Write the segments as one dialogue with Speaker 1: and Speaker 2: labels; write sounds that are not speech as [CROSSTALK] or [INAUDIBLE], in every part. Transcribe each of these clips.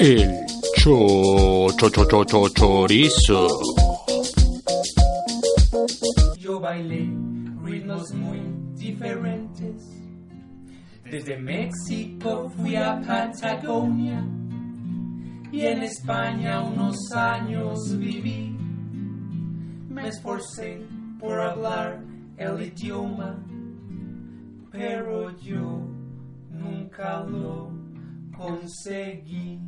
Speaker 1: El cho, cho, cho, cho, cho, chorizo.
Speaker 2: Yo bailé ritmos muy diferentes. Desde México fui a Patagonia y en España unos años viví. Me esforcé por hablar el idioma, pero yo nunca lo conseguí.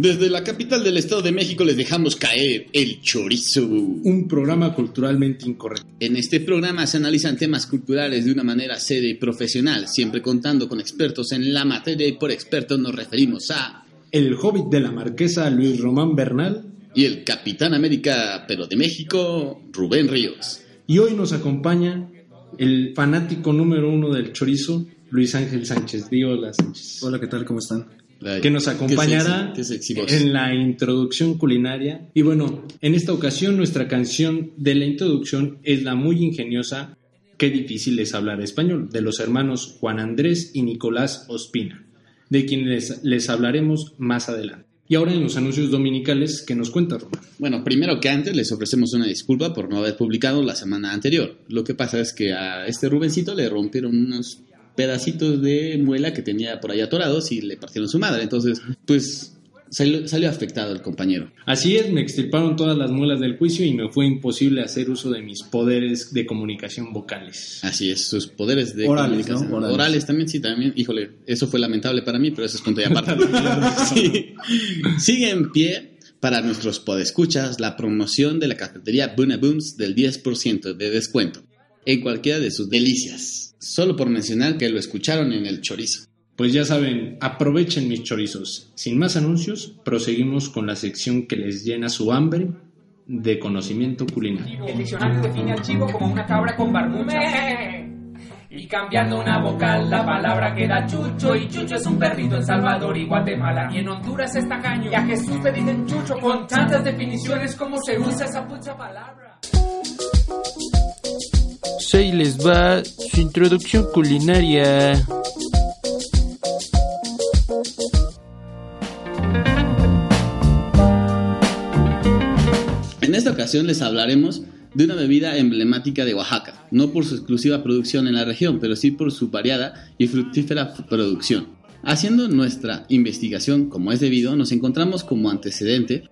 Speaker 3: Desde la capital del Estado de México les dejamos caer el chorizo.
Speaker 4: Un programa culturalmente incorrecto.
Speaker 3: En este programa se analizan temas culturales de una manera seria y profesional, siempre contando con expertos en la materia y por expertos nos referimos a...
Speaker 4: El hobbit de la marquesa Luis Román Bernal.
Speaker 3: Y el Capitán América, pero de México, Rubén Ríos.
Speaker 4: Y hoy nos acompaña el fanático número uno del chorizo, Luis Ángel Sánchez. Hola Sánchez.
Speaker 5: Hola, ¿qué tal? ¿Cómo están?
Speaker 4: que nos acompañará
Speaker 3: Qué sexy, qué sexy voz.
Speaker 4: en la introducción culinaria. Y bueno, en esta ocasión nuestra canción de la introducción es la muy ingeniosa Qué difícil es hablar español, de los hermanos Juan Andrés y Nicolás Ospina, de quienes les hablaremos más adelante. Y ahora en los anuncios dominicales, ¿qué nos cuenta Román?
Speaker 3: Bueno, primero que antes les ofrecemos una disculpa por no haber publicado la semana anterior. Lo que pasa es que a este Rubencito le rompieron unos pedacitos de muela que tenía por ahí atorados y le partieron su madre. Entonces, pues salió, salió afectado el compañero.
Speaker 4: Así es, me extirparon todas las muelas del juicio y me fue imposible hacer uso de mis poderes de comunicación vocales.
Speaker 3: Así es, sus poderes de
Speaker 5: Orales,
Speaker 3: comunicación.
Speaker 5: ¿no? Orales.
Speaker 3: Orales también, sí, también. Híjole, eso fue lamentable para mí, pero eso es punto y aparte. [LAUGHS] [LAUGHS] Sí. Sigue en pie para nuestros podescuchas la promoción de la cafetería Buna Booms del 10% de descuento en cualquiera de sus delicias. Solo por mencionar que lo escucharon en el chorizo.
Speaker 4: Pues ya saben, aprovechen mis chorizos. Sin más anuncios, proseguimos con la sección que les llena su hambre de conocimiento culinario.
Speaker 2: El diccionario define al chivo como una cabra con barbucha. Y cambiando una vocal, la palabra queda chucho. Y chucho es un perrito en Salvador y Guatemala. Y en Honduras es tacaño. Y a Jesús le dicen chucho con tantas definiciones como se usa esa pucha palabra.
Speaker 1: Ahí les va su introducción culinaria.
Speaker 3: En esta ocasión les hablaremos de una bebida emblemática de Oaxaca, no por su exclusiva producción en la región, pero sí por su variada y fructífera producción. Haciendo nuestra investigación como es debido, nos encontramos como antecedente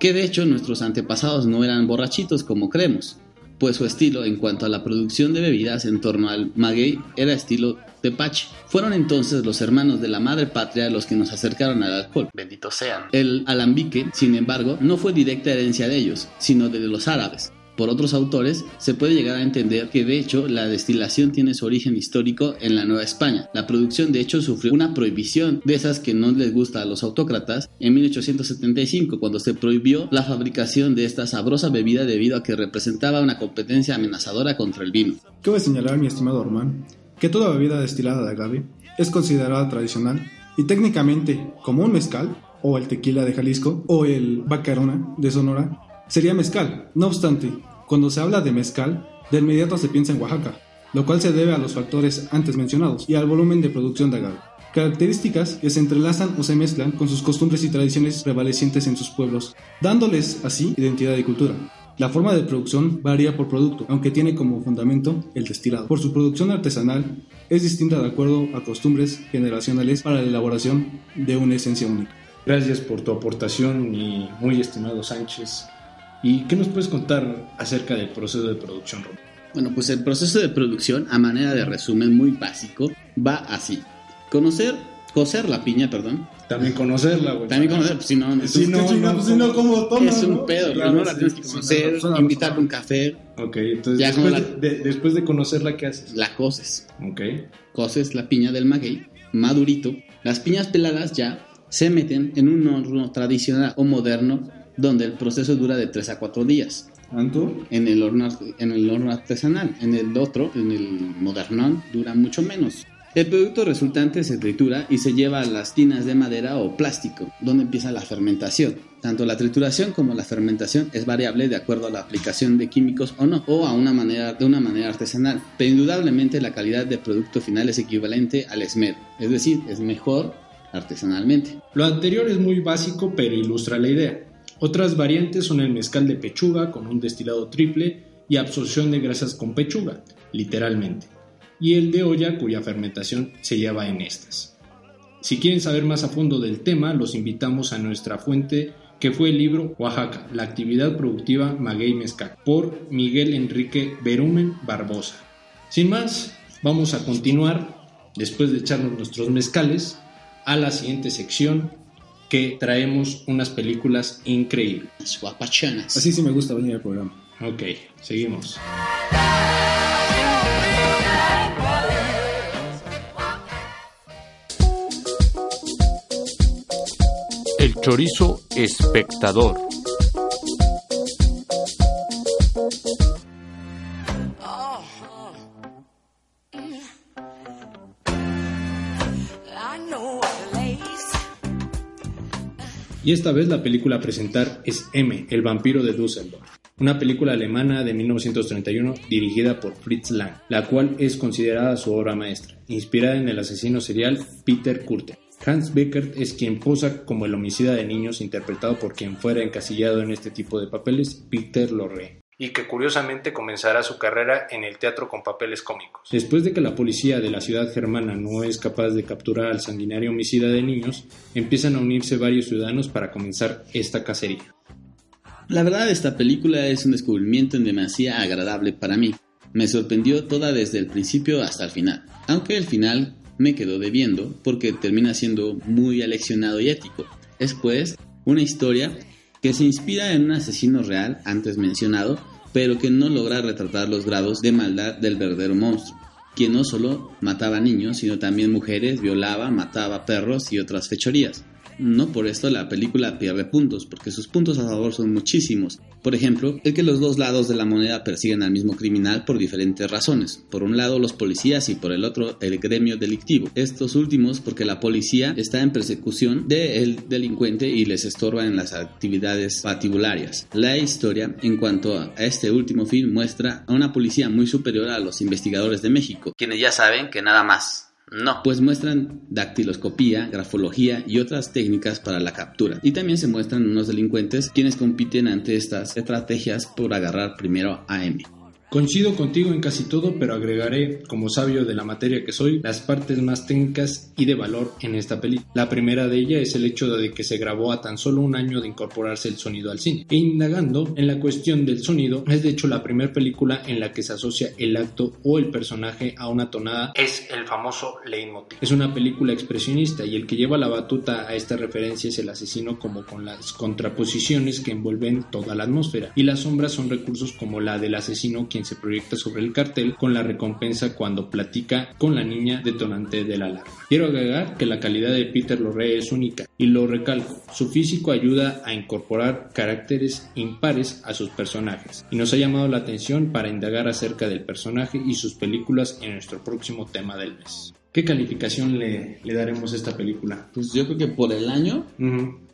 Speaker 3: que de hecho nuestros antepasados no eran borrachitos como creemos, pues su estilo en cuanto a la producción de bebidas en torno al maguey era estilo tepache. Fueron entonces los hermanos de la madre patria los que nos acercaron al alcohol. Benditos sean. El alambique, sin embargo, no fue directa herencia de ellos, sino de los árabes. Por otros autores, se puede llegar a entender que de hecho la destilación tiene su origen histórico en la Nueva España. La producción de hecho sufrió una prohibición de esas que no les gusta a los autócratas en 1875 cuando se prohibió la fabricación de esta sabrosa bebida debido a que representaba una competencia amenazadora contra el vino.
Speaker 5: Cabe señalar, mi estimado Román, que toda bebida destilada de agave es considerada tradicional y técnicamente como un mezcal, o el tequila de Jalisco, o el bacarona de Sonora, sería mezcal. No obstante, cuando se habla de mezcal, de inmediato se piensa en Oaxaca, lo cual se debe a los factores antes mencionados y al volumen de producción de agave. Características que se entrelazan o se mezclan con sus costumbres y tradiciones prevalecientes en sus pueblos, dándoles así identidad y cultura. La forma de producción varía por producto, aunque tiene como fundamento el destilado. Por su producción artesanal, es distinta de acuerdo a costumbres generacionales para la elaboración de una esencia única.
Speaker 4: Gracias por tu aportación, mi muy estimado Sánchez. ¿Y qué nos puedes contar acerca del proceso de producción, Román?
Speaker 3: Bueno, pues el proceso de producción, a manera de resumen muy básico, va así. Conocer, cocer la piña, perdón.
Speaker 4: También conocerla, güey.
Speaker 3: También conocer, pues si no,
Speaker 4: Si no, no, si no, ¿cómo tomas,
Speaker 3: es un
Speaker 4: no?
Speaker 3: pedo,
Speaker 4: Claro,
Speaker 3: primero la
Speaker 4: sí,
Speaker 3: tienes que
Speaker 4: sí,
Speaker 3: conocer,
Speaker 5: suena-
Speaker 3: un café,
Speaker 4: Ok, entonces
Speaker 3: Ya
Speaker 4: después, de- después de conocerla, ¿qué haces?
Speaker 3: la coces.
Speaker 4: Ok.
Speaker 3: Coces la piña del maguey, madurito. Las piñas peladas ya se meten en un horno tradicional o moderno donde el proceso dura de 3 a 4 días.
Speaker 4: ¿Anto?
Speaker 3: En el horno, en el horno artesanal. En el otro, en el modernón, dura mucho menos. El producto resultante se tritura y se lleva a las tinas de madera o plástico, donde empieza la fermentación. Tanto la trituración como la fermentación es variable de acuerdo a la aplicación de químicos o no, o a una manera, de una manera artesanal. Pero indudablemente la calidad del producto final es equivalente al esmero, es decir, es mejor artesanalmente.
Speaker 4: Lo anterior es muy básico pero ilustra la idea. Otras variantes son el mezcal de pechuga con un destilado triple y absorción de grasas con pechuga, literalmente, y el de olla cuya fermentación se lleva en estas. Si quieren saber más a fondo del tema, los invitamos a nuestra fuente que fue el libro Oaxaca, la actividad productiva maguey mezcal, por Miguel Enrique Berumen Barbosa. Sin más, vamos a continuar, después de echarnos nuestros mezcales, a la siguiente sección que traemos unas películas increíbles.
Speaker 3: Guapachonas.
Speaker 5: Así sí me gusta venir al programa.
Speaker 4: Ok, seguimos.
Speaker 1: El chorizo espectador.
Speaker 4: Y esta vez la película a presentar es M, el vampiro de Düsseldorf, una película alemana de 1931 dirigida por Fritz Lang, la cual es considerada su obra maestra, inspirada en el asesino serial Peter Kurten. Hans Beckert es quien posa como el homicida de niños interpretado por quien fuera encasillado en este tipo de papeles, Peter Lorre. Y que curiosamente comenzará su carrera en el teatro con papeles cómicos. Después de que la policía de la ciudad germana no es capaz de capturar al sanguinario homicida de niños, empiezan a unirse varios ciudadanos para comenzar esta cacería.
Speaker 3: La verdad, esta película es un descubrimiento en demasía agradable para mí. Me sorprendió toda desde el principio hasta el final, aunque el final me quedó debiendo porque termina siendo muy aleccionado y ético. Es pues una historia que se inspira en un asesino real antes mencionado, pero que no logra retratar los grados de maldad del verdadero monstruo, quien no solo mataba niños, sino también mujeres, violaba, mataba perros y otras fechorías. No por esto la película pierde puntos, porque sus puntos a favor son muchísimos. Por ejemplo, el que los dos lados de la moneda persiguen al mismo criminal por diferentes razones. Por un lado los policías y por el otro el gremio delictivo. Estos últimos porque la policía está en persecución del delincuente y les estorba en las actividades patibularias. La historia, en cuanto a este último film, muestra a una policía muy superior a los investigadores de México, quienes ya saben que nada más no, pues muestran dactiloscopía, grafología y otras técnicas para la captura. Y también se muestran unos delincuentes quienes compiten ante estas estrategias por agarrar primero a M.
Speaker 4: Coincido contigo en casi todo, pero agregaré, como sabio de la materia que soy, las partes más técnicas y de valor en esta película. La primera de ellas es el hecho de que se grabó a tan solo un año de incorporarse el sonido al cine. E indagando en la cuestión del sonido, es de hecho la primera película en la que se asocia el acto o el personaje a una tonada. Es el famoso leitmotiv. Es una película expresionista y el que lleva la batuta a esta referencia es el asesino como con las contraposiciones que envuelven toda la atmósfera. Y las sombras son recursos como la del asesino quien se proyecta sobre el cartel con la recompensa cuando platica con la niña detonante de la alarma. Quiero agregar que la calidad de Peter Lorre es única y lo recalco. Su físico ayuda a incorporar caracteres impares a sus personajes y nos ha llamado la atención para indagar acerca del personaje y sus películas en nuestro próximo tema del mes. ¿Qué calificación le, le daremos a esta película?
Speaker 3: Pues yo creo que por el año,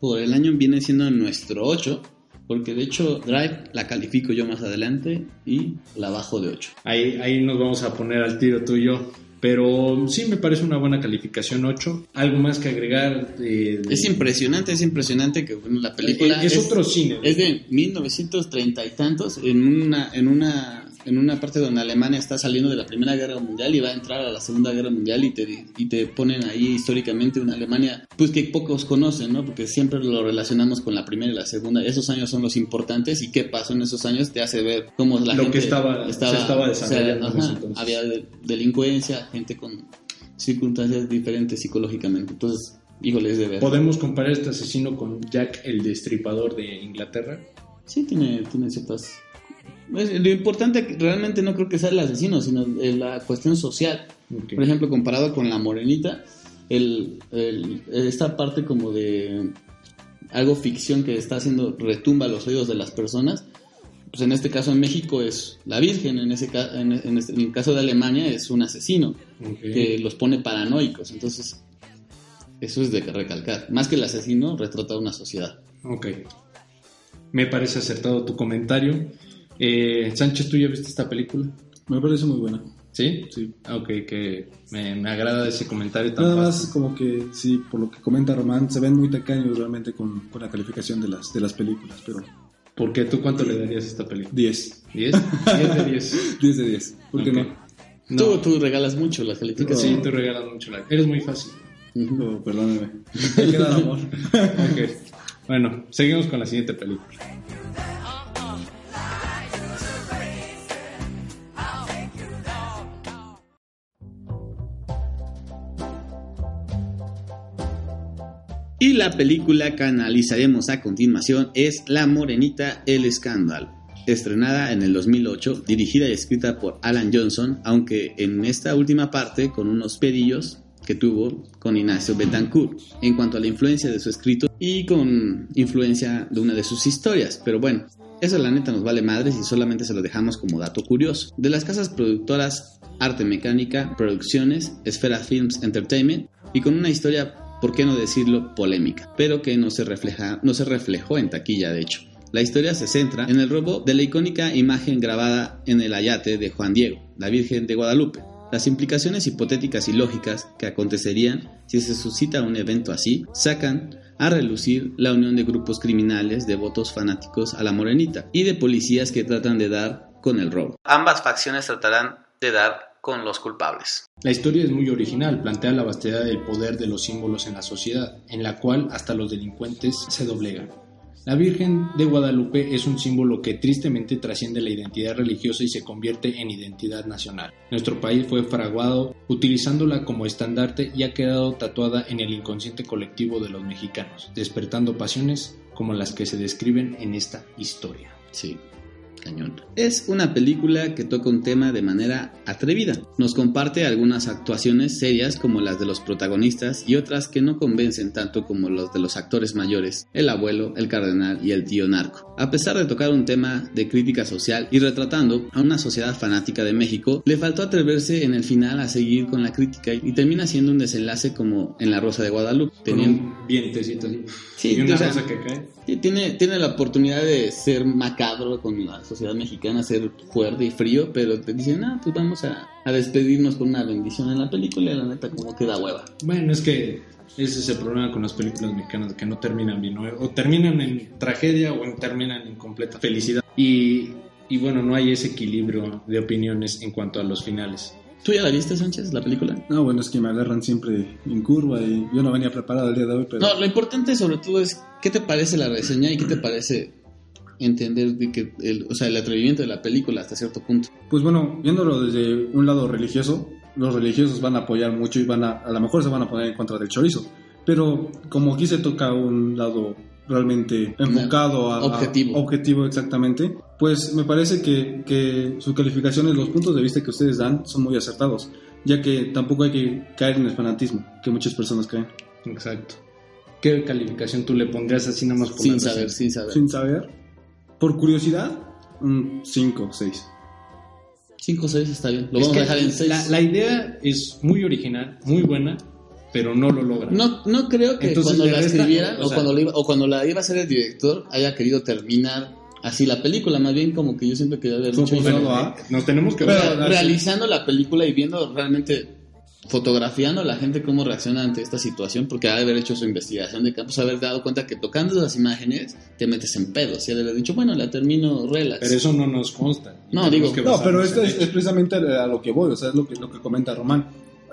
Speaker 3: por el año viene siendo nuestro 8, porque de hecho Drive la califico yo más adelante y la bajo de 8.
Speaker 4: Ahí, ahí nos vamos a poner al tiro tú y yo. Pero sí me parece una buena calificación 8. ¿Algo más que agregar? de-
Speaker 3: Es impresionante, es impresionante que bueno, la película
Speaker 4: es, otro cine.
Speaker 3: es de 1930 y tantos en una en una en una parte donde Alemania está saliendo de la Primera Guerra Mundial y va a entrar a la Segunda Guerra Mundial y te, y te ponen ahí históricamente una Alemania pues que pocos conocen, ¿no? Porque siempre lo relacionamos con la Primera y la Segunda. Esos años son los importantes y qué pasó en esos años te hace ver cómo la
Speaker 4: Lo
Speaker 3: gente
Speaker 4: que estaba- se estaba desarrollando
Speaker 3: había de- delincuencia, gente con circunstancias diferentes psicológicamente. Entonces, híjole, es de ver.
Speaker 4: ¿Podemos comparar este asesino con Jack el Destripador de Inglaterra?
Speaker 3: Sí, tiene, tiene ciertas... Es- Lo importante realmente no creo que sea el asesino, sino eh, la cuestión social.
Speaker 4: Ok.
Speaker 3: Por ejemplo, comparado con la morenita, el, el- esta parte como de algo ficción que está haciendo retumba los oídos de las personas, pues en este caso en México es la Virgen, en, ese, ca- en, en este- en el caso de Alemania es un asesino
Speaker 4: Ok.
Speaker 3: que los pone paranoicos. Entonces, Eso es de recalcar. Más que el asesino, retrata una sociedad.
Speaker 4: Ok. Me parece acertado tu comentario. Eh, Sánchez, ¿tú ya viste esta película?
Speaker 5: Me parece muy buena.
Speaker 4: ¿Sí?
Speaker 5: Sí.
Speaker 4: Ah, Ok, que me, me agrada ese comentario tan
Speaker 5: Nada más
Speaker 4: fácil.
Speaker 5: como que sí, por lo que comenta Román, se ven muy tacaños realmente con, con la calificación de las, de las películas, pero
Speaker 4: ¿Por qué tú cuánto le darías a esta película?
Speaker 5: 10.
Speaker 4: ¿10? 10 de 10.
Speaker 5: 10 [LAUGHS] de 10. ¿Por qué
Speaker 4: Ok.
Speaker 5: no?
Speaker 4: No.
Speaker 3: Tú, tú regalas mucho las calificaciones.
Speaker 4: Sí, tú regalas mucho la... Eres muy fácil.
Speaker 3: Ujú.
Speaker 5: Oh, perdóname. [LAUGHS] Hay que dar amor. [LAUGHS]
Speaker 4: Ok. Bueno, seguimos con la siguiente película.
Speaker 3: Y la película que analizaremos a continuación es La Morenita, el escándalo. Estrenada en el 2008, dirigida y escrita por Alan Johnson, aunque en esta última parte con unos pedillos que tuvo con Ignacio Betancourt en cuanto a la influencia de su escrito y con influencia de una de sus historias. Pero bueno, eso la neta nos vale madres y solamente se lo dejamos como dato curioso. De las casas productoras Arte Mecánica, Producciones, Esfera Films Entertainment y con una historia, por qué no decirlo, polémica, pero que no se, refleja, no se reflejó en taquilla de hecho. La historia se centra en el robo de la icónica imagen grabada en el ayate de Juan Diego, la Virgen de Guadalupe. Las implicaciones hipotéticas y lógicas que acontecerían si se suscita un evento así sacan a relucir la unión de grupos criminales devotos fanáticos a la morenita y de policías que tratan de dar con el robo. Ambas facciones tratarán de dar con los culpables.
Speaker 4: La historia es muy original, plantea la vastedad del poder de los símbolos en la sociedad, en la cual hasta los delincuentes se doblegan. La Virgen de Guadalupe es un símbolo que tristemente trasciende la identidad religiosa y se convierte en identidad nacional. Nuestro país fue fraguado utilizándola como estandarte y ha quedado tatuada en el inconsciente colectivo de los mexicanos, despertando pasiones como las que se describen en esta historia.
Speaker 3: Sí, cañón. Es una película que toca un tema de manera atrevida. Nos comparte algunas actuaciones serias como las de los protagonistas y otras que no convencen tanto como los de los actores mayores, el abuelo, el cardenal y el tío narco. A pesar de tocar un tema de crítica social y retratando a una sociedad fanática de México, le faltó atreverse en el final a seguir con la crítica y termina siendo un desenlace como en La Rosa de Guadalupe.
Speaker 4: Con
Speaker 3: Teniendo-
Speaker 4: un vientecito así.
Speaker 3: Sí,
Speaker 4: y una
Speaker 3: o sea,
Speaker 4: rosa que cae.
Speaker 3: Tiene, tiene la oportunidad de ser macabro con la sociedad mexicana, ser fuerte y frío, pero te dicen, ah, pues vamos a, a despedirnos con una bendición en la película y la neta como que da hueva.
Speaker 4: Bueno, es que ese es el problema con las películas mexicanas, que no terminan bien, o terminan en tragedia o en- terminan en completa felicidad. Y, y bueno, no hay ese equilibrio de opiniones en cuanto a los finales.
Speaker 3: ¿Tú ya la viste, Sánchez, la película?
Speaker 5: No, bueno, es que me agarran siempre en curva y yo no venía preparado el día de hoy, pero
Speaker 3: No, lo importante sobre todo es qué te parece la reseña y qué te parece entender de que el, o sea, el atrevimiento de la película hasta cierto punto.
Speaker 5: pues bueno, viéndolo desde un lado religioso, los religiosos van a apoyar mucho y van a, a lo mejor se van a poner en contra del chorizo. Pero como aquí se toca un lado realmente enfocado a, a-
Speaker 3: Objetivo.
Speaker 5: objetivo exactamente, pues me parece que, que sus calificaciones, los puntos de vista que ustedes dan son muy acertados, ya que tampoco hay que caer en el fanatismo que muchas personas caen.
Speaker 4: Exacto. ¿Qué calificación tú le pondrías así nada más por
Speaker 3: Sin saber, sin saber.
Speaker 5: Sin saber, por curiosidad, un 5 6.
Speaker 3: 5 o 6 está bien. Lo
Speaker 4: Es
Speaker 3: vamos a dejar en 6.
Speaker 4: la, la idea es muy original, muy buena, pero no lo logra.
Speaker 3: No, no creo que
Speaker 4: Entonces,
Speaker 3: cuando la
Speaker 4: resta-
Speaker 3: escribiera
Speaker 4: o
Speaker 3: o,
Speaker 4: sea-
Speaker 3: cuando la iba, o cuando la iba a hacer el director haya querido terminar así la película. Más bien como que yo siempre quería
Speaker 5: a-
Speaker 4: Nos tenemos que ver.
Speaker 3: realizando la película y viendo realmente fotografiando a la gente cómo reacciona ante esta situación porque ha de haber hecho su investigación de campo, se haber dado cuenta que tocando esas imágenes te metes en pedos y ha de haber dicho, bueno, la termino relax.
Speaker 4: Pero eso no nos consta.
Speaker 3: No, digo-
Speaker 4: que
Speaker 5: No, pero esto es, precisamente a lo que voy, o sea, es lo que, lo que comenta Román.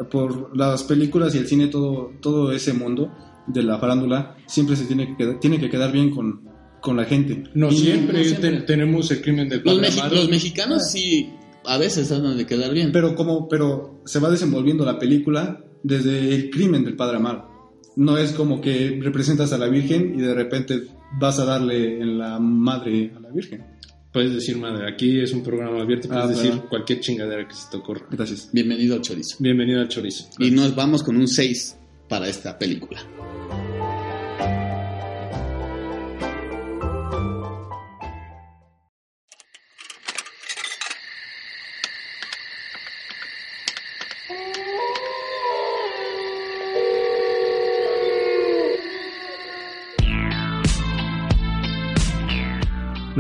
Speaker 5: Por las películas y el cine, todo, todo ese mundo de la farándula siempre se tiene que quedar, tiene que quedar bien con, con la gente.
Speaker 4: No
Speaker 3: Y
Speaker 4: siempre,
Speaker 3: no siempre.
Speaker 4: te- tenemos el crimen del
Speaker 3: los, mexi- los mexicanos sí a veces tratan de quedar bien.
Speaker 5: Pero como, pero se va desenvolviendo la película desde el crimen del Padre Amaro. No es como que representas a la Virgen y de repente vas a darle en la madre a la Virgen.
Speaker 4: Puedes decir madre, aquí es un programa abierto, puedes
Speaker 5: Ah,
Speaker 4: decir
Speaker 5: claro.
Speaker 4: cualquier chingadera que se te ocurra.
Speaker 5: Gracias.
Speaker 3: Bienvenido al chorizo.
Speaker 4: Bienvenido al chorizo.
Speaker 3: Y nos vamos con un 6 para esta película.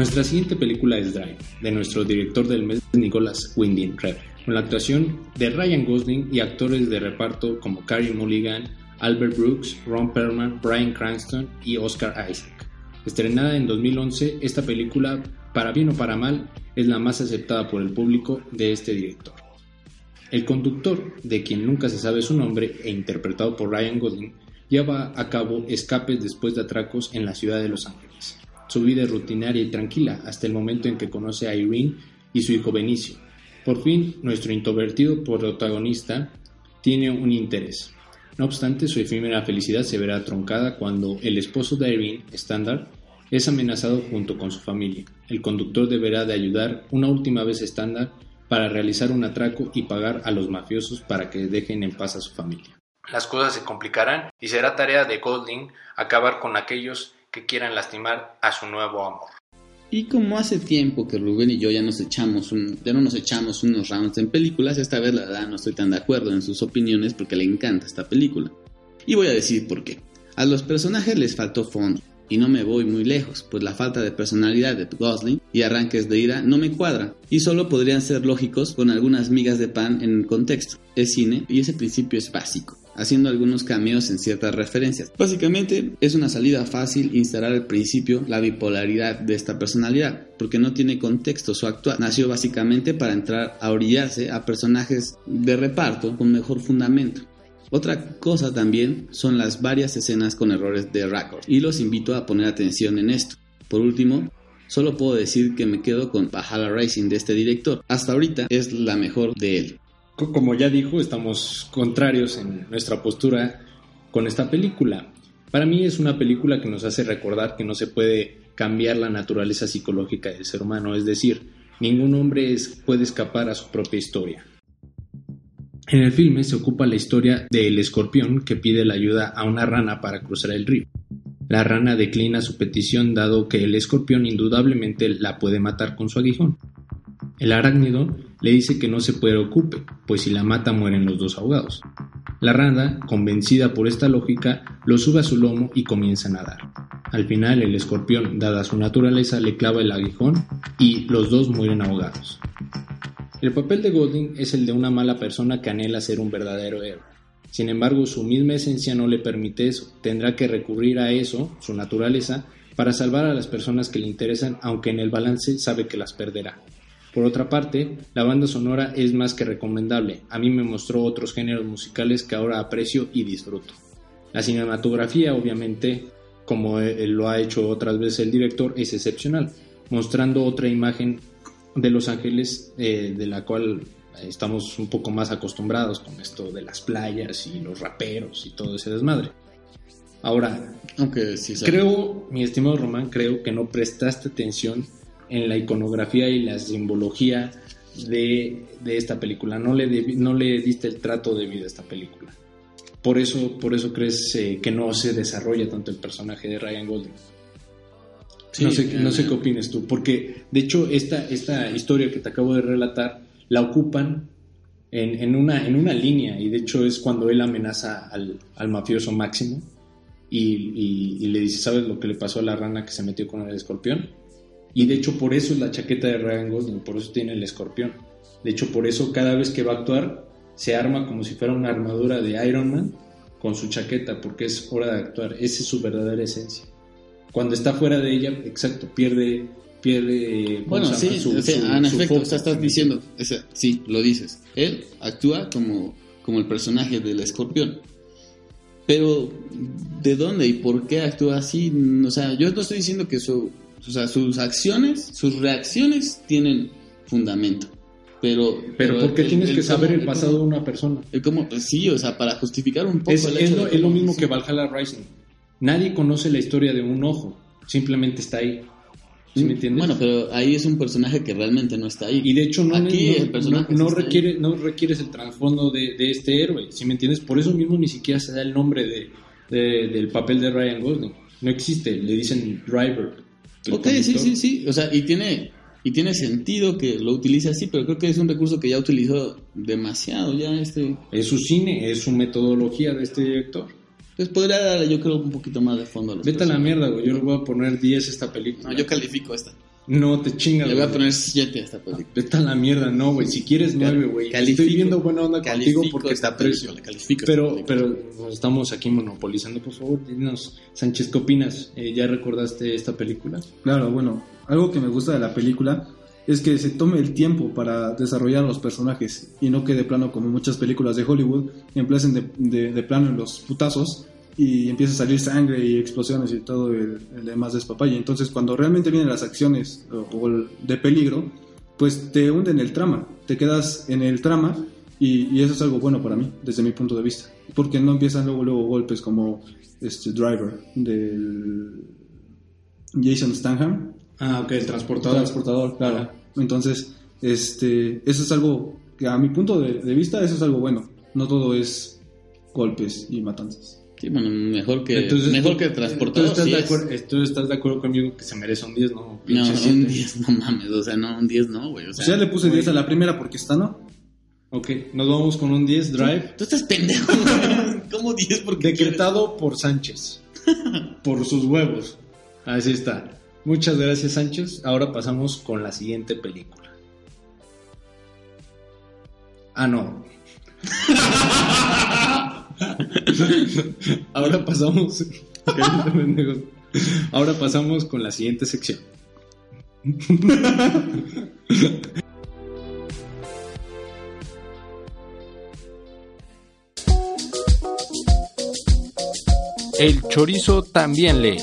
Speaker 4: Nuestra siguiente película es Drive, de nuestro director del mes, Nicholas Winding Refn, con la actuación de Ryan Gosling y actores de reparto como Carey Mulligan, Albert Brooks, Ron Perlman, Bryan Cranston y Oscar Isaac. Estrenada en 2011, esta película, para bien o para mal, es la más aceptada por el público de este director. El conductor, de quien nunca se sabe su nombre e interpretado por Ryan Gosling, lleva a cabo escapes después de atracos en la ciudad de Los Ángeles. Su vida es rutinaria y tranquila hasta el momento en que conoce a Irene y su hijo Benicio. Por fin, nuestro introvertido protagonista tiene un interés. No obstante, su efímera felicidad se verá truncada cuando el esposo de Irene, Standard, es amenazado junto con su familia. El conductor deberá de ayudar una última vez a Standard para realizar un atraco y pagar a los mafiosos para que dejen en paz a su familia. Las cosas se complicarán y será tarea de Golding acabar con aquellos que quieran lastimar a su nuevo amor.
Speaker 3: Y como hace tiempo que Rubén y yo ya nos echamos un, no nos echamos unos rounds en películas, esta vez la verdad no estoy tan de acuerdo en sus opiniones porque le encanta esta película. Y voy a decir por qué. A los personajes les faltó fondo. Y no me voy muy lejos, pues la falta de personalidad de Gosling y arranques de ira no me cuadra, y solo podrían ser lógicos con algunas migas de pan en el contexto. Es cine y ese principio es básico haciendo algunos cameos en ciertas referencias. Básicamente es una salida fácil instalar al principio la bipolaridad de esta personalidad, porque no tiene contexto su actual. Nació básicamente para entrar a orillarse a personajes de reparto con mejor fundamento. Otra cosa también son las varias escenas con errores de record y los invito a poner atención en esto. Por último, solo puedo decir que me quedo con Valhalla Racing de este director. Hasta ahorita es la mejor de él.
Speaker 4: Como ya dijo, estamos contrarios en nuestra postura con esta película. Para mí es una película que nos hace recordar que no se puede cambiar la naturaleza psicológica del ser humano, es decir, ningún hombre puede escapar a su propia historia. En el filme se ocupa la historia del escorpión que pide la ayuda a una rana para cruzar el río. La rana declina su petición dado que el escorpión indudablemente la puede matar con su aguijón. El arácnido le dice que no se preocupe, pues si la mata mueren los dos ahogados. La rana, convencida por esta lógica, lo sube a su lomo y comienza a nadar. Al final el escorpión, dada su naturaleza, le clava el aguijón y los dos mueren ahogados. El papel de Golding es el de una mala persona que anhela ser un verdadero héroe. Sin embargo, su misma esencia no le permite eso. Tendrá que recurrir a eso, su naturaleza, para salvar a las personas que le interesan, aunque en el balance sabe que las perderá. Por otra parte, la banda sonora es más que recomendable. A mí me mostró otros géneros musicales que ahora aprecio y disfruto. La cinematografía, obviamente, como lo ha hecho otras veces el director, es excepcional, mostrando otra imagen de Los Ángeles eh, de la cual estamos un poco más acostumbrados con esto de las playas y los raperos y todo ese desmadre. Ahora,
Speaker 3: Aunque sí.
Speaker 4: Creo, mi estimado Román, creo que no prestaste atención en la iconografía y la simbología de, de esta película. No le, no le diste el trato debido a esta película. Por eso, por eso crees eh, que no se desarrolla tanto el personaje de Ryan Golding.
Speaker 3: Sí,
Speaker 4: no, sé,
Speaker 3: eh,
Speaker 4: no sé qué opines tú, porque de hecho esta, esta historia que te acabo de relatar la ocupan en, en una, en una línea y de hecho es cuando él amenaza al, al mafioso Máximo y, y- y le dice, ¿sabes lo que le pasó a la rana que se metió con el escorpión? Y de hecho por eso es la chaqueta de Ryan Gosling, por eso tiene el escorpión. De hecho por eso cada vez que va a actuar se arma como si fuera una armadura de Iron Man con su chaqueta, porque es hora de actuar, esa es su verdadera esencia. Cuando está fuera de ella, exacto, pierde, pierde ¿cómo
Speaker 3: Bueno, sí,
Speaker 4: Su-
Speaker 3: o sea,
Speaker 4: su-
Speaker 3: en
Speaker 4: su
Speaker 3: efecto,
Speaker 4: foco.
Speaker 3: o sea, estás diciendo, o sea, sí, lo dices. Él actúa como, como el personaje del escorpión. Pero, ¿de dónde y por qué actúa así? O sea, yo no estoy diciendo que su, o sea, sus acciones, sus reacciones tienen fundamento. Pero,
Speaker 4: Pero porque
Speaker 3: el-
Speaker 4: tienes
Speaker 3: el
Speaker 4: que saber
Speaker 3: cómo-
Speaker 4: el pasado de una persona.
Speaker 3: el cómo- pues sí, o sea, para justificar un poco
Speaker 4: Es,
Speaker 3: el
Speaker 4: es
Speaker 3: hecho
Speaker 4: lo,
Speaker 3: de
Speaker 4: es lo
Speaker 3: cómo-
Speaker 4: mismo que Valhalla Rising. Nadie conoce la historia de un ojo, simplemente está ahí. ¿Sí me entiendes?
Speaker 3: Bueno, pero ahí es un personaje que realmente no está ahí.
Speaker 4: y de hecho no,
Speaker 3: Aquí
Speaker 4: no-
Speaker 3: el personaje
Speaker 4: no- no
Speaker 3: ahí.
Speaker 4: requiere, no requieres el trasfondo de, de este héroe, ¿sí me entiendes? Por eso mismo ni siquiera se da el nombre de, de- del papel de Ryan Gosling. No existe, le dicen Driver.
Speaker 3: Ok, sí,
Speaker 4: conductor.
Speaker 3: sí, sí. O sea, y tiene, y tiene sentido que lo utilice así, pero creo que es un recurso que ya utilizó demasiado. Ya este.
Speaker 4: Es su cine, es su metodología de este director.
Speaker 3: Pues podría darle, yo creo, un poquito más de fondo a los
Speaker 4: Vete a la mierda, güey. Yo le voy a poner 10 a esta película.
Speaker 3: No, yo califico esta.
Speaker 4: No te chingas.
Speaker 3: Le voy a poner 7 a esta película.
Speaker 4: Vete a la mierda, no, güey. Si quieres nueve, güey.
Speaker 3: Califico.
Speaker 4: Estoy viendo buena onda contigo porque te aprecio.
Speaker 3: califico
Speaker 4: Pero, pero nos estamos aquí monopolizando, por favor. Dinos, Sánchez, ¿qué opinas? Eh, ¿Ya recordaste esta película?
Speaker 5: Claro, bueno, algo que me gusta de la película es que se tome el tiempo para desarrollar los personajes y no que de plano como muchas películas de Hollywood empiecen de, de- de plano en los putazos y empieza a salir sangre y explosiones y todo el, el demás despapalle. Entonces cuando realmente vienen las acciones o, o el de peligro, pues te hunden el trama, te quedas en el trama y, y eso es algo bueno para mí desde mi punto de vista. Porque no empiezan luego, luego golpes como este Driver del Jason Stanham
Speaker 4: Ah, ok, el transportador.
Speaker 5: transportador, claro. Entonces, este, eso es algo que a mi punto de, de vista, eso es algo bueno. No todo es golpes y matanzas.
Speaker 3: Sí, bueno, mejor que,
Speaker 4: Entonces,
Speaker 3: mejor
Speaker 4: tú-
Speaker 3: que
Speaker 4: ¿tú
Speaker 3: transportador.
Speaker 4: estás,
Speaker 3: sí
Speaker 4: de
Speaker 3: es.
Speaker 4: acuerdo, tú estás de acuerdo conmigo que se merece un 10, ¿no?
Speaker 3: No, un
Speaker 4: siete.
Speaker 3: 10, no mames, o sea, no, un 10 no, güey. O
Speaker 5: O
Speaker 3: sea,
Speaker 5: sea, le puse 10 a la primera porque está, ¿no?
Speaker 4: Ok, nos vamos con un 10, Drive.
Speaker 3: Tú estás pendejo. [LAUGHS] ¿Cómo 10? Porque
Speaker 4: Decretado por Sánchez. por sus huevos. Así está. Muchas gracias, Sánchez. Ahora pasamos con la siguiente película. Ah, no. [LAUGHS] [LAUGHS] Ahora pasamos. [LAUGHS] Ahora pasamos con la siguiente sección.
Speaker 6: El chorizo también lee.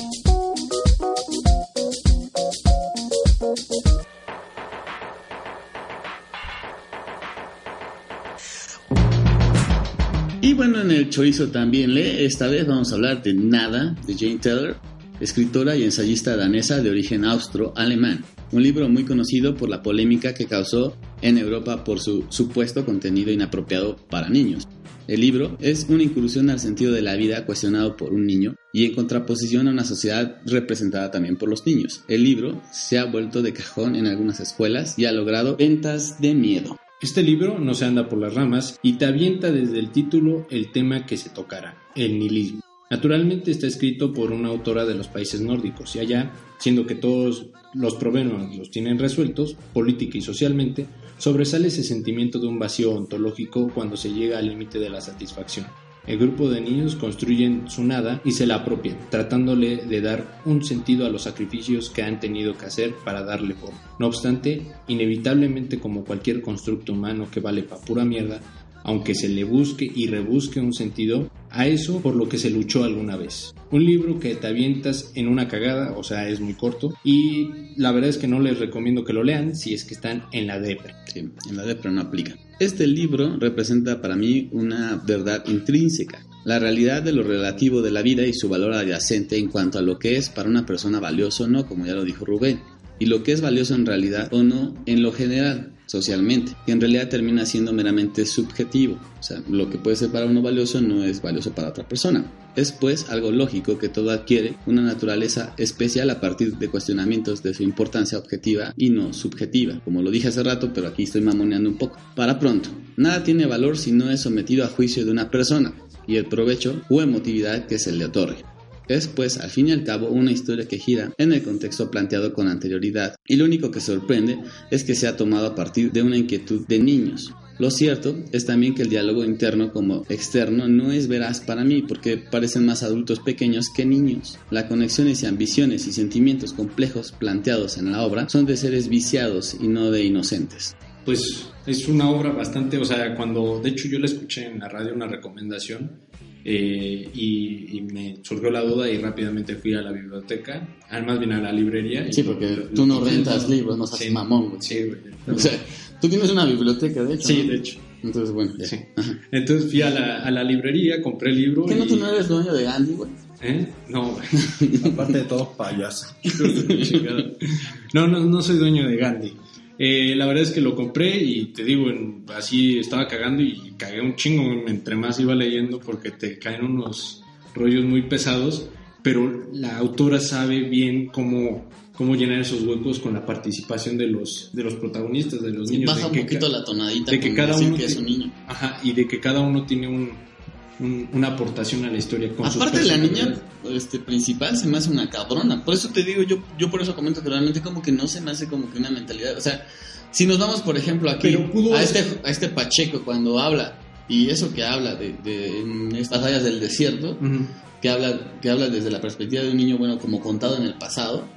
Speaker 3: El chorizo también lee. Esta vez vamos a hablar de Nada, de Jane Taylor, escritora y ensayista danesa de origen austro-alemán. Un libro muy conocido por la polémica que causó en Europa por su supuesto contenido inapropiado para niños. El libro es una incursión al sentido de la vida cuestionado por un niño y en contraposición a una sociedad representada también por los niños. El libro se ha vuelto de cajón en algunas escuelas y ha logrado ventas de miedo.
Speaker 4: Este libro no se anda por las ramas y te avienta desde el título el tema que se tocará, el nihilismo. Naturalmente está escrito por una autora de los países nórdicos y allá, siendo que todos los problemas los tienen resueltos, política y socialmente, sobresale ese sentimiento de un vacío ontológico cuando se llega al límite de la satisfacción. El grupo de niños construyen su nada y se la apropian, tratándole de dar un sentido a los sacrificios que han tenido que hacer para darle forma. No obstante, inevitablemente como cualquier constructo humano que vale pa' pura mierda, aunque se le busque y rebusque un sentido a eso por lo que se luchó alguna vez. Un libro que te avientas en una cagada, o sea, es muy corto, y la verdad es que no les recomiendo que lo lean si es que están en la depre.
Speaker 3: Sí, en la depre no aplica. Este libro representa para mí una verdad intrínseca, la realidad de lo relativo de la vida y su valor adyacente en cuanto a lo que es para una persona valioso o no, como ya lo dijo Rubén, y lo que es valioso en realidad o no en lo general, socialmente, que en realidad termina siendo meramente subjetivo. O sea, lo que puede ser para uno valioso no es valioso para otra persona. Es pues algo lógico que todo adquiere una naturaleza especial a partir de cuestionamientos de su importancia objetiva y no subjetiva, como lo dije hace rato, pero aquí estoy mamoneando un poco. Para pronto, nada tiene valor si no es sometido a juicio de una persona y el provecho o emotividad que se le otorgue. Es pues al fin y al cabo una historia que gira en el contexto planteado con anterioridad y lo único que sorprende es que se ha tomado a partir de una inquietud de niños. Lo cierto es también que el diálogo interno como externo no es veraz para mí porque parecen más adultos pequeños que niños. Las conexiones y ambiciones y sentimientos complejos planteados en la obra son de seres viciados y no de inocentes.
Speaker 4: Pues es una obra bastante, o sea, cuando de hecho yo la escuché en la radio una recomendación eh, y, y me surgió la duda y rápidamente fui a la biblioteca, al más bien a la librería.
Speaker 3: Sí, porque
Speaker 4: lo-
Speaker 3: tú no rentas libros, no seas
Speaker 4: Sí,
Speaker 3: mamón, güey.
Speaker 4: Sí, güey.
Speaker 3: O sea, tú tienes una biblioteca, de hecho.
Speaker 4: Sí,
Speaker 3: ¿no?
Speaker 4: de hecho.
Speaker 3: Entonces, bueno, ya.
Speaker 4: Sí. Entonces fui a la, a la librería, compré el libro.
Speaker 3: ¿Qué no tú no eres dueño de Gandhi, güey?
Speaker 4: ¿Eh? No, güey. [LAUGHS]
Speaker 5: Aparte de todo, payaso. [LAUGHS]
Speaker 4: No, no, no soy dueño de Gandhi. Eh, la verdad es que lo compré y te digo, en- así estaba cagando y cagué un chingo entre más iba leyendo porque te caen unos rollos muy pesados, pero la autora sabe bien cómo, cómo llenar esos huecos con la participación de los, de los protagonistas, de los niños.
Speaker 3: Baja
Speaker 4: de
Speaker 3: un
Speaker 4: que
Speaker 3: poquito la tonadita
Speaker 4: de que cada uno
Speaker 3: que es un niño.
Speaker 4: Ajá, y de que cada uno tiene un, un- una aportación a la historia con
Speaker 3: Aparte la niña este, principal se me hace una cabrona. Por eso te digo, yo, yo por eso comento que realmente como que no se me hace como que una mentalidad. O sea, si nos vamos, por ejemplo, aquí a, este, a este Pacheco cuando habla, y eso que habla de, de en estas áreas del desierto, que habla, que habla desde la perspectiva de un niño, bueno, como contado en el pasado,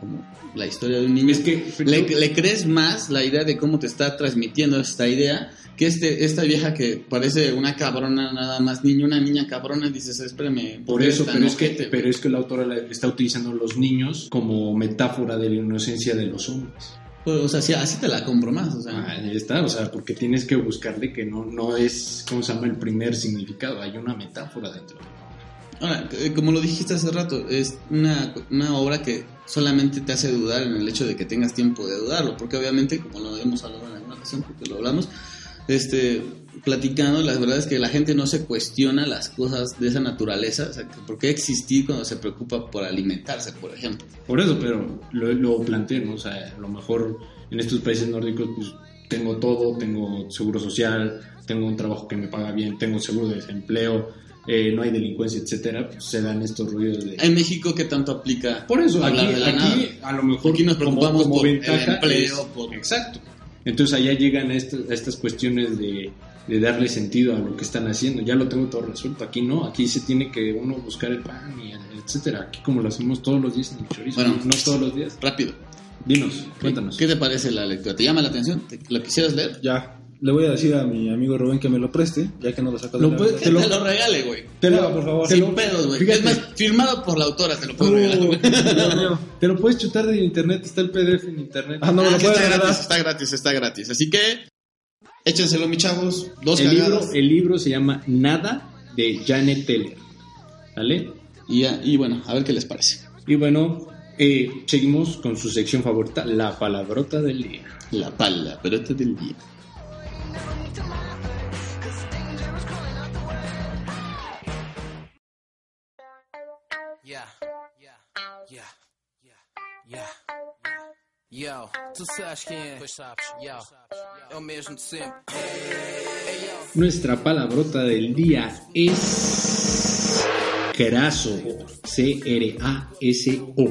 Speaker 3: como la historia de un niño.
Speaker 4: Es que
Speaker 3: le, le crees más la idea de cómo te está transmitiendo esta idea que este, esta vieja que parece una cabrona nada más niño, una niña cabrona, dices, espérame,
Speaker 4: Por eso, pero es, que,
Speaker 3: ojete, güey?"
Speaker 4: pero es que la autora la- está utilizando los niños como metáfora de la inocencia de los hombres.
Speaker 3: Pues, o sea, sí, así te la compro más, o sea.
Speaker 4: Ah, ahí está, o sea, porque tienes que buscarle que no, no es, ¿cómo se llama? El primer significado, hay una metáfora dentro.
Speaker 3: Ahora, eh, como lo dijiste hace rato, es una, una obra que solamente te hace dudar en el hecho de que tengas tiempo de dudarlo, porque obviamente, como lo hemos hablado en alguna ocasión, porque lo hablamos, este, platicando, la verdad es que la gente no se cuestiona las cosas de esa naturaleza, o sea, ¿por qué existir cuando se preocupa por alimentarse, por ejemplo?
Speaker 4: Por eso, pero lo, lo planteé, ¿no? O sea, a lo mejor en estos países nórdicos, pues tengo todo, tengo seguro social, tengo un trabajo que me paga bien, tengo seguro de desempleo, eh, no hay delincuencia, etcétera, pues se dan estos rollos de...
Speaker 3: En México, ¿qué tanto aplica?
Speaker 4: Por eso, aquí,
Speaker 3: hablar de la nada?
Speaker 4: aquí a lo mejor
Speaker 3: Aquí nos preocupamos por el empleo,
Speaker 4: es-
Speaker 3: por-
Speaker 4: Exacto. Entonces allá llegan a, estas- a estas cuestiones de, de darle sentido a lo que están haciendo. Ya lo tengo todo resuelto. Aquí no, aquí se tiene que uno buscar el pan y el- etcétera. Aquí como lo hacemos todos los días en el chorizo,
Speaker 3: Bueno.
Speaker 4: no, todos los días.
Speaker 3: Rápido.
Speaker 4: Dinos, cuéntanos.
Speaker 3: ¿Qué te parece la lectura? ¿Te llama la atención? ¿Te- ¿Lo quisieras leer?
Speaker 5: Ya, le voy a decir a mi amigo Rubén que me lo preste, ya que no lo saco de
Speaker 4: Lo
Speaker 5: la
Speaker 4: puede-
Speaker 3: Que
Speaker 4: Te lo-
Speaker 3: te lo regale, güey.
Speaker 4: Te
Speaker 5: No, por favor.
Speaker 4: te
Speaker 3: Sin
Speaker 4: lo-
Speaker 3: pedos, güey.
Speaker 4: Fíjate.
Speaker 3: Es más, firmado por la autora, te lo puedo
Speaker 4: Uh,
Speaker 3: regalar, güey. [LAUGHS]
Speaker 4: te lo puedes chutar de internet, está el PDF en internet.
Speaker 5: Ah, no, me
Speaker 3: Ah,
Speaker 5: lo
Speaker 3: sí,
Speaker 5: puede
Speaker 3: está
Speaker 5: regalar.
Speaker 3: gratis, está gratis, está gratis. Así que, échenselo, mis chavos. Dos
Speaker 4: el, libro, el libro se llama Nada de Janet Teller. ¿Vale?
Speaker 3: Y, ya- y bueno, a ver qué les parece.
Speaker 4: Y bueno, eh, seguimos con su sección favorita, la palabrota del día.
Speaker 3: La pala, pero es del día.
Speaker 7: Yo, tu sabes quem é? Pois sabes, yo. É o mesmo de sempre.
Speaker 4: Nuestra palabrota del día es craso, C-R-A-S-O,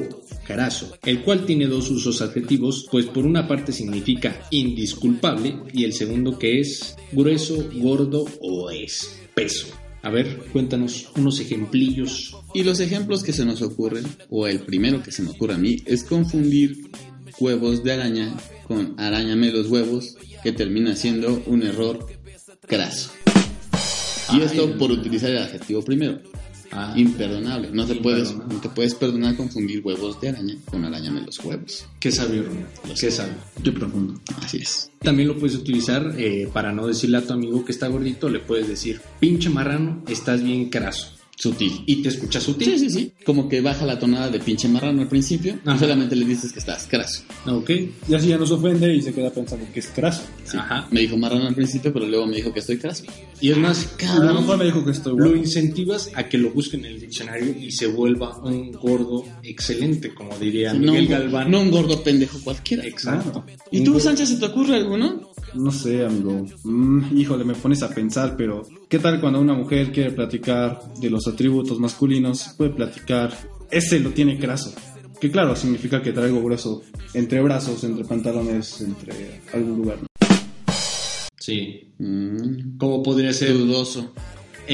Speaker 4: el cual tiene dos usos adjetivos, pues por una parte significa indisculpable y el segundo que es grueso, gordo o espeso. A ver, cuéntanos unos ejemplillos.
Speaker 3: Y los ejemplos que se nos ocurren, o el primero que se me ocurre a mí, es confundir huevos de araña con arañame los huevos, que termina siendo un error craso. Y esto por utilizar el adjetivo primero.
Speaker 4: Ah,
Speaker 3: Imperdonable. No te puedes, no te puedes perdonar confundir huevos de araña con arañame los huevos.
Speaker 4: qué sabio, Romeo, qué sabio.
Speaker 5: Qué profundo.
Speaker 3: Así es.
Speaker 4: También lo puedes utilizar eh, para no decirle a tu amigo que está gordito, le puedes decir, pinche marrano, estás bien craso.
Speaker 3: Sutil.
Speaker 4: Y te escucha sutil.
Speaker 3: Sí, sí, sí. Como que baja la tonada de pinche marrano al principio y
Speaker 4: Ajá.
Speaker 3: solamente le dices que estás craso.
Speaker 4: Ok.
Speaker 5: Y así ya no se ofende y se queda pensando que es craso.
Speaker 4: Ajá.
Speaker 3: Me dijo marrano al principio, pero luego me dijo que estoy craso.
Speaker 4: Y es más,
Speaker 5: A lo mejor me dijo que estoy
Speaker 4: lo incentivas a que lo busque en el diccionario y se vuelva un gordo excelente, como diría
Speaker 3: No
Speaker 4: Miguel
Speaker 3: un,
Speaker 4: Galván.
Speaker 3: no un gordo pendejo cualquiera.
Speaker 4: Exacto.
Speaker 3: ¿Y
Speaker 4: Un
Speaker 3: tú,
Speaker 4: gordo-
Speaker 3: Sánchez, se te ocurre alguno?
Speaker 5: No sé, amigo. Mm, híjole, me pones a pensar, pero ¿qué tal cuando una mujer quiere platicar de los atributos masculinos? Puede platicar, ese lo tiene craso. Que claro, significa que traigo grueso entre brazos, entre pantalones, entre algún lugar.
Speaker 4: Sí.
Speaker 3: Mm,
Speaker 4: Como podría ser
Speaker 3: dudoso.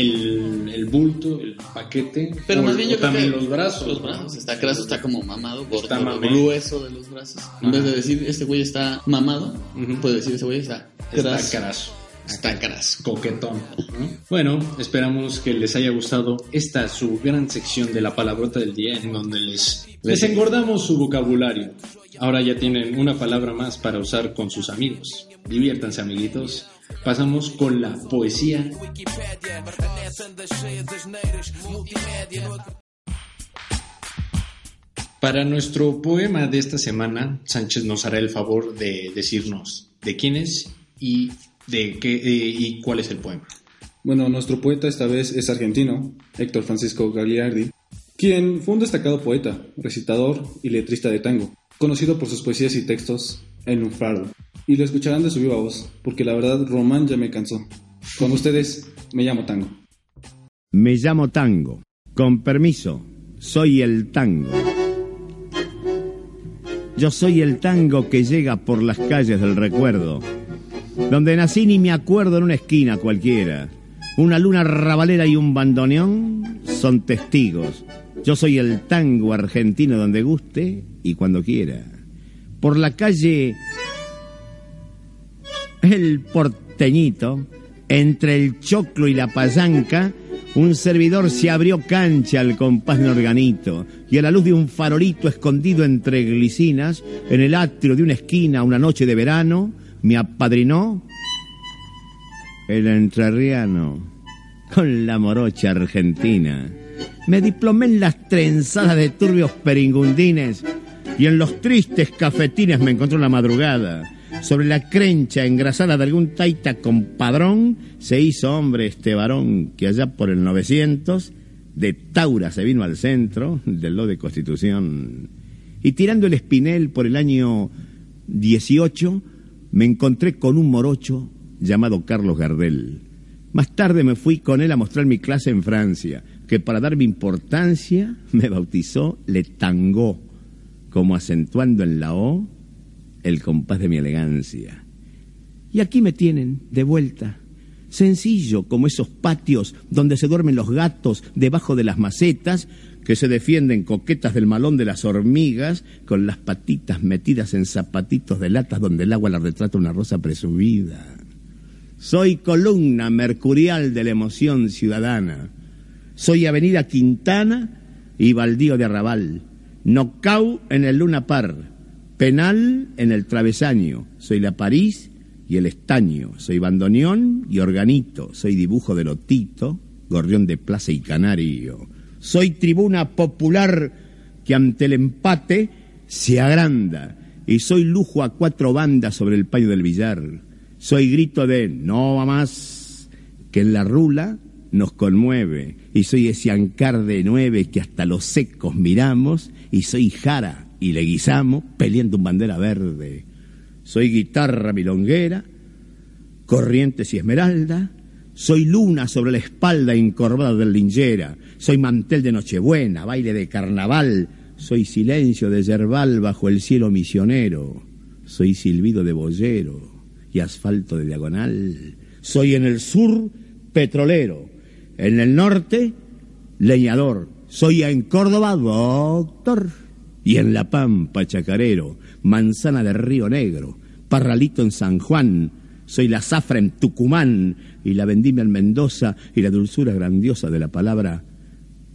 Speaker 4: El, el bulto, el paquete,
Speaker 3: Pero
Speaker 4: o-
Speaker 3: más bien yo creo
Speaker 4: también
Speaker 3: que
Speaker 4: los brazos.
Speaker 3: Los
Speaker 4: ¿no?
Speaker 3: brazos. Está craso, está como mamado, gordo,
Speaker 4: Está mamado.
Speaker 3: grueso de los brazos. En vez de decir, este güey está mamado,
Speaker 4: Ujú.
Speaker 3: puede decir, este güey está
Speaker 4: Está
Speaker 3: craso.
Speaker 4: craso.
Speaker 3: Está craso.
Speaker 4: coquetón. ¿no? Bueno, esperamos que les haya gustado esta su gran sección de la palabrota del día en donde les, les engordamos su vocabulario. Ahora ya tienen una palabra más para usar con sus amigos. Diviértanse, amiguitos. Pasamos con la poesía. Para nuestro poema de esta semana, Sánchez nos hará el favor de decirnos de quién es y de qué eh, y cuál es el poema.
Speaker 5: Bueno, nuestro poeta esta vez es argentino, Héctor Francisco Gagliardi, quien fue un destacado poeta, recitador y letrista de tango, conocido por sus poesías y textos en lunfardo. Y lo escucharán de su viva voz, porque la verdad Román ya me cansó. Con ustedes, me llamo Tango.
Speaker 8: Me llamo Tango. Con permiso, soy el tango. Yo soy el tango que llega por las calles del recuerdo, donde nací ni me acuerdo en una esquina cualquiera. Una luna rabalera y un bandoneón son testigos. Yo soy el tango argentino donde guste y cuando quiera. Por la calle El Porteñito, entre el choclo y la payanca, un servidor se abrió cancha al compás de organito y a la luz de un farolito escondido entre glicinas, en el atrio de una esquina una noche de verano, me apadrinó el entrerriano con la morocha argentina. Me diplomé en las trenzadas de turbios peringundines y en los tristes cafetines me encontró la madrugada sobre la crencha engrasada de algún taita compadrón, se hizo hombre este varón que allá por el 900 de Taura se vino al centro del lo de Constitución. Y tirando el espinel por el año 18, me encontré con un morocho llamado Carlos Gardel. Más tarde me fui con él a mostrar mi clase en Francia, que para darme importancia me bautizó Le Tango, como acentuando en la O el compás de mi elegancia. Y aquí me tienen, de vuelta, sencillo como esos patios donde se duermen los gatos debajo de las macetas, que se defienden coquetas del malón de las hormigas, con las patitas metidas en zapatitos de latas donde el agua la retrata una rosa presumida. Soy columna mercurial de la emoción ciudadana. Soy Avenida Quintana y Baldío de Arrabal. Nocau en el Luna Par Penal en el travesaño, soy la París y el estaño, soy bandoneón y organito, soy dibujo de lotito, gorrión de plaza y canario. Soy tribuna popular que ante el empate se agranda. Y soy lujo a cuatro bandas sobre el paño del billar. Soy grito de no va más, que en la rula nos conmueve. Y soy ese ancar de nueve que hasta los secos miramos. Y soy jara y le guisamos peleando un bandera verde. Soy guitarra milonguera, corrientes y esmeralda, soy luna sobre la espalda encorvada del linjera, soy mantel de Nochebuena, baile de carnaval, soy silencio de yerbal bajo el cielo misionero, soy silbido de boyero y asfalto de diagonal, soy en el sur petrolero, en el norte leñador, soy en Córdoba doctor y en La Pampa, Chacarero, Manzana de Río Negro, Parralito en San Juan, soy la zafra en Tucumán y la vendimia en Mendoza y la dulzura grandiosa de la palabra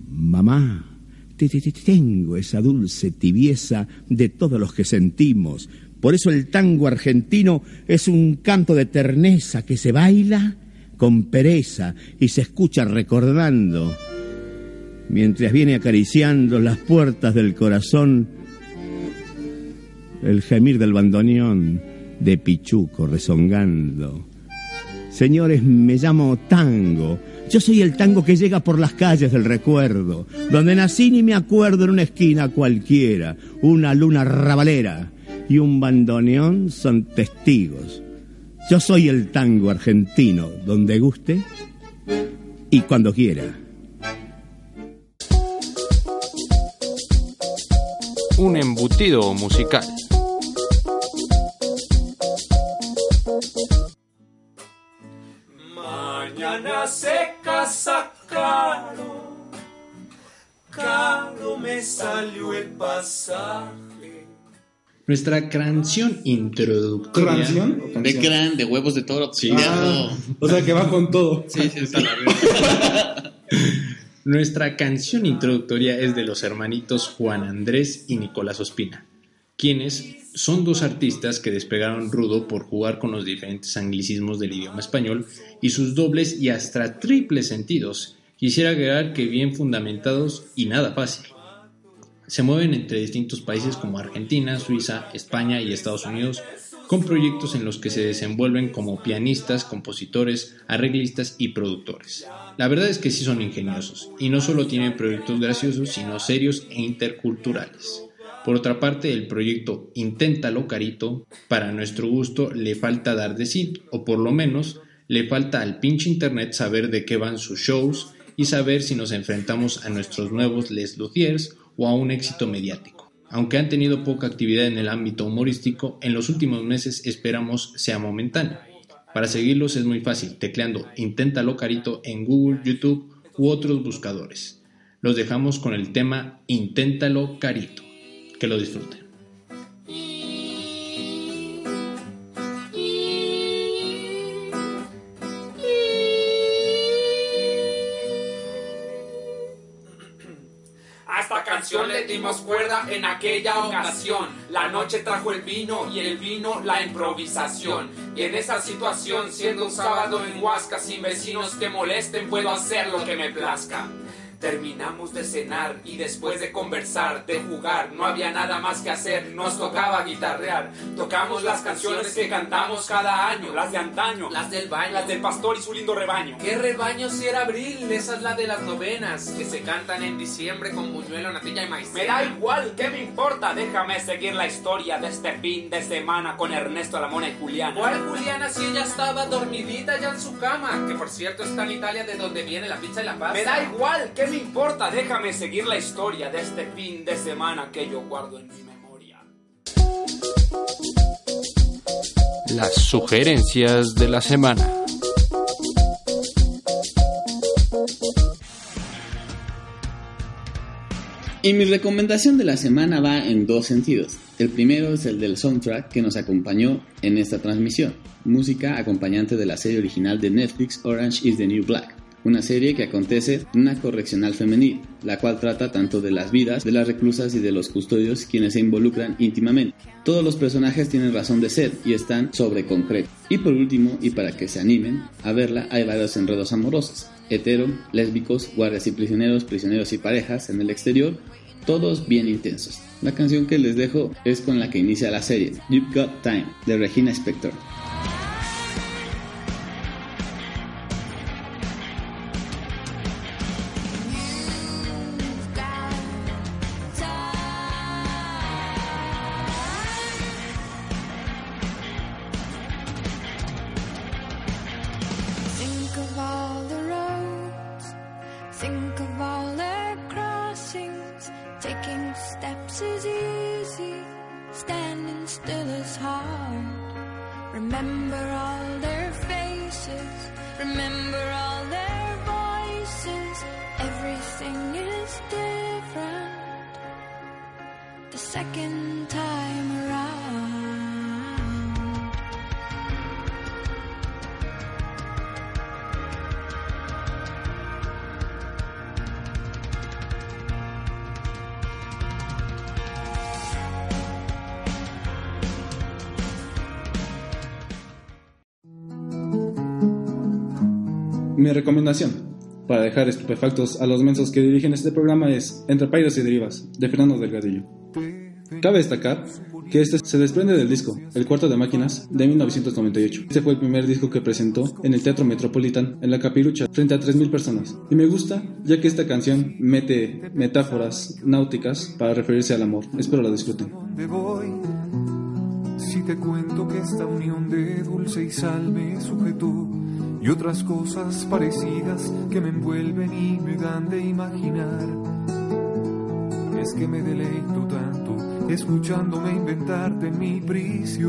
Speaker 8: mamá. Tengo esa dulce tibieza de todos los que sentimos. Por eso el tango argentino es un canto de terneza que se baila con pereza y se escucha recordando mientras viene acariciando las puertas del corazón el gemir del bandoneón de Pichuco rezongando. Señores, me llamo Tango. Yo soy el tango que llega por las calles del recuerdo, donde nací ni me acuerdo en una esquina cualquiera, una luna rabalera y un bandoneón son testigos. Yo soy el tango argentino, donde guste y cuando quiera.
Speaker 6: Un embutido musical.
Speaker 9: Mañana se casa caro, caro me salió el pasaje.
Speaker 4: Nuestra canción introductoria.
Speaker 5: ¿Canción? o
Speaker 3: De
Speaker 5: canción?
Speaker 3: gran, de huevos de toro.
Speaker 4: Sí.
Speaker 5: Ah, o sea que va con todo.
Speaker 3: Sí, sí, sí. [LAUGHS]
Speaker 4: Nuestra canción introductoria es de los hermanitos Juan Andrés y Nicolás Ospina, quienes son dos artistas que despegaron rudo por jugar con los diferentes anglicismos del idioma español y sus dobles y hasta triples sentidos. Quisiera agregar que bien fundamentados y nada fácil. Se mueven entre distintos países como Argentina, Suiza, España y Estados Unidos, con proyectos en los que se desenvuelven como pianistas, compositores, arreglistas y productores. La verdad es que sí son ingeniosos, y no solo tienen proyectos graciosos, sino serios e interculturales. Por otra parte, el proyecto Inténtalo Carito, para nuestro gusto, le falta dar de sí, o por lo menos le falta al pinche internet saber de qué van sus shows y saber si nos enfrentamos a nuestros nuevos Les Luthiers o a un éxito mediático. Aunque han tenido poca actividad en el ámbito humorístico, en los últimos meses esperamos sea momentáneo. Para seguirlos es muy fácil, tecleando Inténtalo Carito en Google, YouTube u otros buscadores. Los dejamos con el tema Inténtalo Carito. Que lo disfruten.
Speaker 2: Esta canción le dimos cuerda en aquella ocasión. La noche trajo el vino y el vino la improvisación. Y en esa situación, siendo un sábado en Huasca, sin vecinos que molesten, puedo hacer lo que me plazca. Terminamos de cenar y después de conversar, de jugar, no había nada más que hacer, nos tocaba guitarrear. Tocamos las canciones que cantamos cada año, las de antaño, las del baño, las del pastor y su lindo rebaño. ¿Qué rebaño si era abril? Esa es la de las novenas, que se cantan en diciembre con buñuelo, natilla y maíz. Me da igual, ¿qué me importa? Déjame seguir la historia de este fin de semana con Ernesto Lamona y Juliana. ¿Cuál Juliana si ella estaba dormidita ya en su cama? Que por cierto está en Italia de donde viene la pizza y la pasta. Me da igual, ¿qué me importa? Déjame seguir la historia de este fin de semana que yo guardo en mi memoria.
Speaker 6: Las sugerencias de la semana.
Speaker 3: Y mi recomendación de la semana va en dos sentidos. El primero es el del soundtrack que nos acompañó en esta transmisión, música acompañante de la serie original de Netflix Orange is the New Black, una serie que acontece en una correccional femenil, la cual trata tanto de las vidas de las reclusas y de los custodios quienes se involucran íntimamente. Todos los personajes tienen razón de ser y están sobre concreto. Y por último, y para que se animen a verla, hay varios enredos amorosos, hetero, lésbicos, guardias y prisioneros, prisioneros y parejas en el exterior, todos bien intensos. La canción que les dejo es con la que inicia la serie, You've Got Time, de Regina Spector.
Speaker 5: Mi recomendación para dejar estupefactos a los mensos que dirigen este programa es Entre Pairos y Derivas, de Fernando Delgadillo. Cabe destacar que este se desprende del disco El Cuarto de Máquinas de 1998. Este fue el primer disco que presentó en el Teatro Metropolitan en la Capirucha frente a 3.000 personas. Y me gusta ya que esta canción mete metáforas náuticas para referirse al amor. Espero la disfruten.
Speaker 9: Si te cuento que esta unión de dulce y sal me sujetó y otras cosas parecidas que me envuelven y me dan de imaginar. Es que me deleito tanto escuchándome inventarte en mi prisión.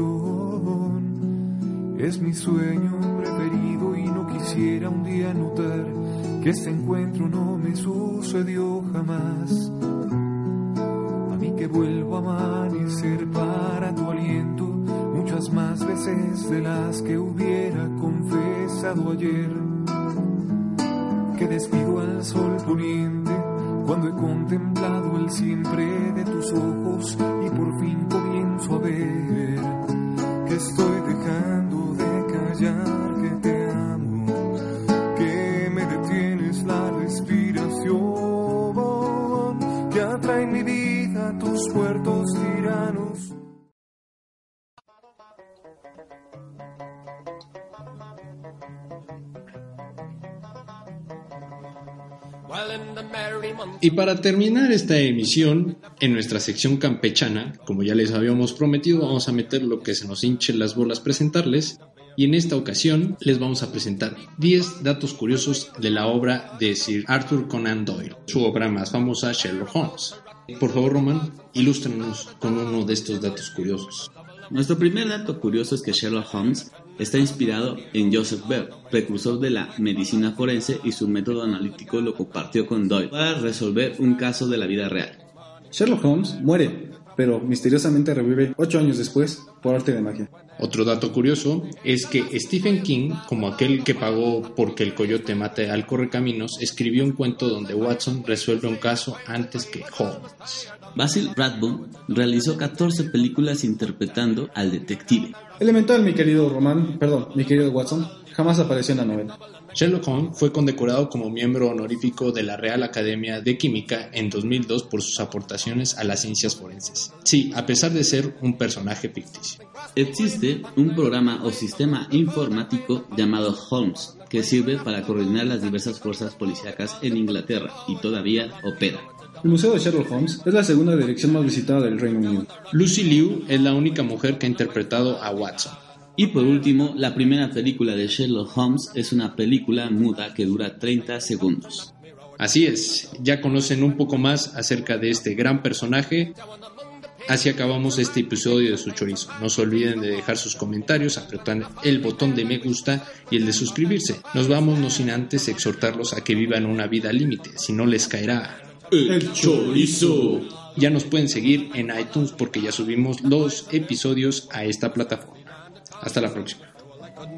Speaker 9: Es mi sueño preferido y no quisiera un día notar que este encuentro no me sucedió jamás. A mí que vuelvo a amanecer para tu aliento muchas más veces de las que hubiera confesado ayer. Que despido al sol poniente cuando he contemplado el siempre de tus ojos y por fin comienzo a ver que estoy dejando de callar
Speaker 4: Y para terminar esta emisión, en nuestra sección campechana, como ya les habíamos prometido, vamos a meter lo que se nos hinche las bolas presentarles. Y en esta ocasión les vamos a presentar 10 datos curiosos de la obra de Sir Arthur Conan Doyle, su obra más famosa Sherlock Holmes. Por favor, Roman, ilústranos con uno de estos datos curiosos.
Speaker 3: Nuestro primer dato curioso es que Sherlock Holmes está inspirado en Joseph Bell, precursor de la medicina forense y su método analítico lo compartió con Doyle para resolver un caso de la vida real.
Speaker 5: Sherlock Holmes muere, pero misteriosamente revive ocho años después por arte de magia.
Speaker 4: Otro dato curioso es que Stephen King, como aquel que pagó porque el coyote mate al correcaminos, escribió un cuento donde Watson resuelve un caso antes que Holmes.
Speaker 3: Basil Rathbone realizó 14 películas interpretando al detective.
Speaker 5: Elemental, mi querido Román, perdón, mi querido Watson, jamás apareció en la novela.
Speaker 4: Sherlock Holmes fue condecorado como miembro honorífico de la Real Academia de Química en 2002 por sus aportaciones a las ciencias forenses. Sí, a pesar de ser un personaje ficticio.
Speaker 3: Existe un programa o sistema informático llamado Holmes que sirve para coordinar las diversas fuerzas policíacas en Inglaterra y todavía opera.
Speaker 5: El Museo de Sherlock Holmes es la segunda dirección más visitada del Reino Unido.
Speaker 4: Lucy Liu es la única mujer que ha interpretado a Watson.
Speaker 3: Y por último, la primera película de Sherlock Holmes es una película muda que dura 30 segundos.
Speaker 4: Así es, ya conocen un poco más acerca de este gran personaje. Así acabamos este episodio de Su Chorizo. No se olviden de dejar sus comentarios, apretar el botón de me gusta y el de suscribirse. Nos vamos no sin antes exhortarlos a que vivan una vida límite, si no les caerá
Speaker 3: el chorizo.
Speaker 4: Ya nos pueden seguir en iTunes porque ya subimos los episodios a esta plataforma. Hasta la próxima.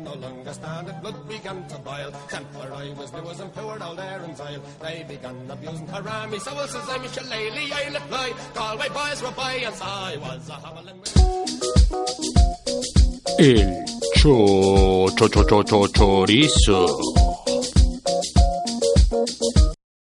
Speaker 10: no longer stand it, blood began to boil. Templar I was new as and poured all their and vile. They began abusing Karami, so it says I'm Shillelagh, I let fly. Galway boys were by, and so I was a hobbling
Speaker 1: El cho, cho, cho, cho, cho, chorizo.